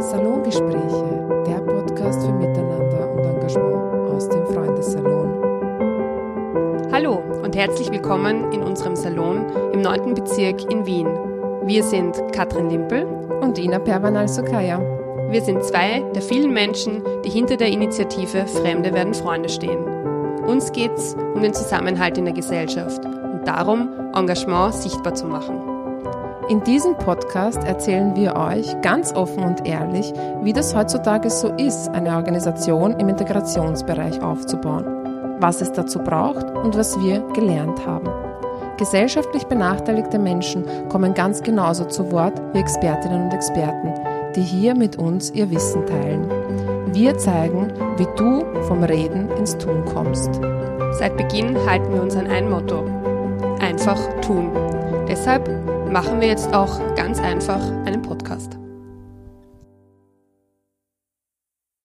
Salongespräche, der Podcast für Miteinander und Engagement aus dem Freundessalon. Hallo und herzlich willkommen in unserem Salon im 9. Bezirk in Wien. Wir sind Katrin Limpel und Ina Pervanal-Sokaya. Wir sind zwei der vielen Menschen, die hinter der Initiative Fremde werden Freunde stehen. Uns geht es um den Zusammenhalt in der Gesellschaft und darum, Engagement sichtbar zu machen. In diesem Podcast erzählen wir euch ganz offen und ehrlich, wie das heutzutage so ist, eine Organisation im Integrationsbereich aufzubauen, was es dazu braucht und was wir gelernt haben. Gesellschaftlich benachteiligte Menschen kommen ganz genauso zu Wort wie Expertinnen und Experten, die hier mit uns ihr Wissen teilen. Wir zeigen, wie du vom Reden ins Tun kommst. Seit Beginn halten wir uns an ein Motto. Einfach tun. Deshalb machen wir jetzt auch ganz einfach einen Podcast.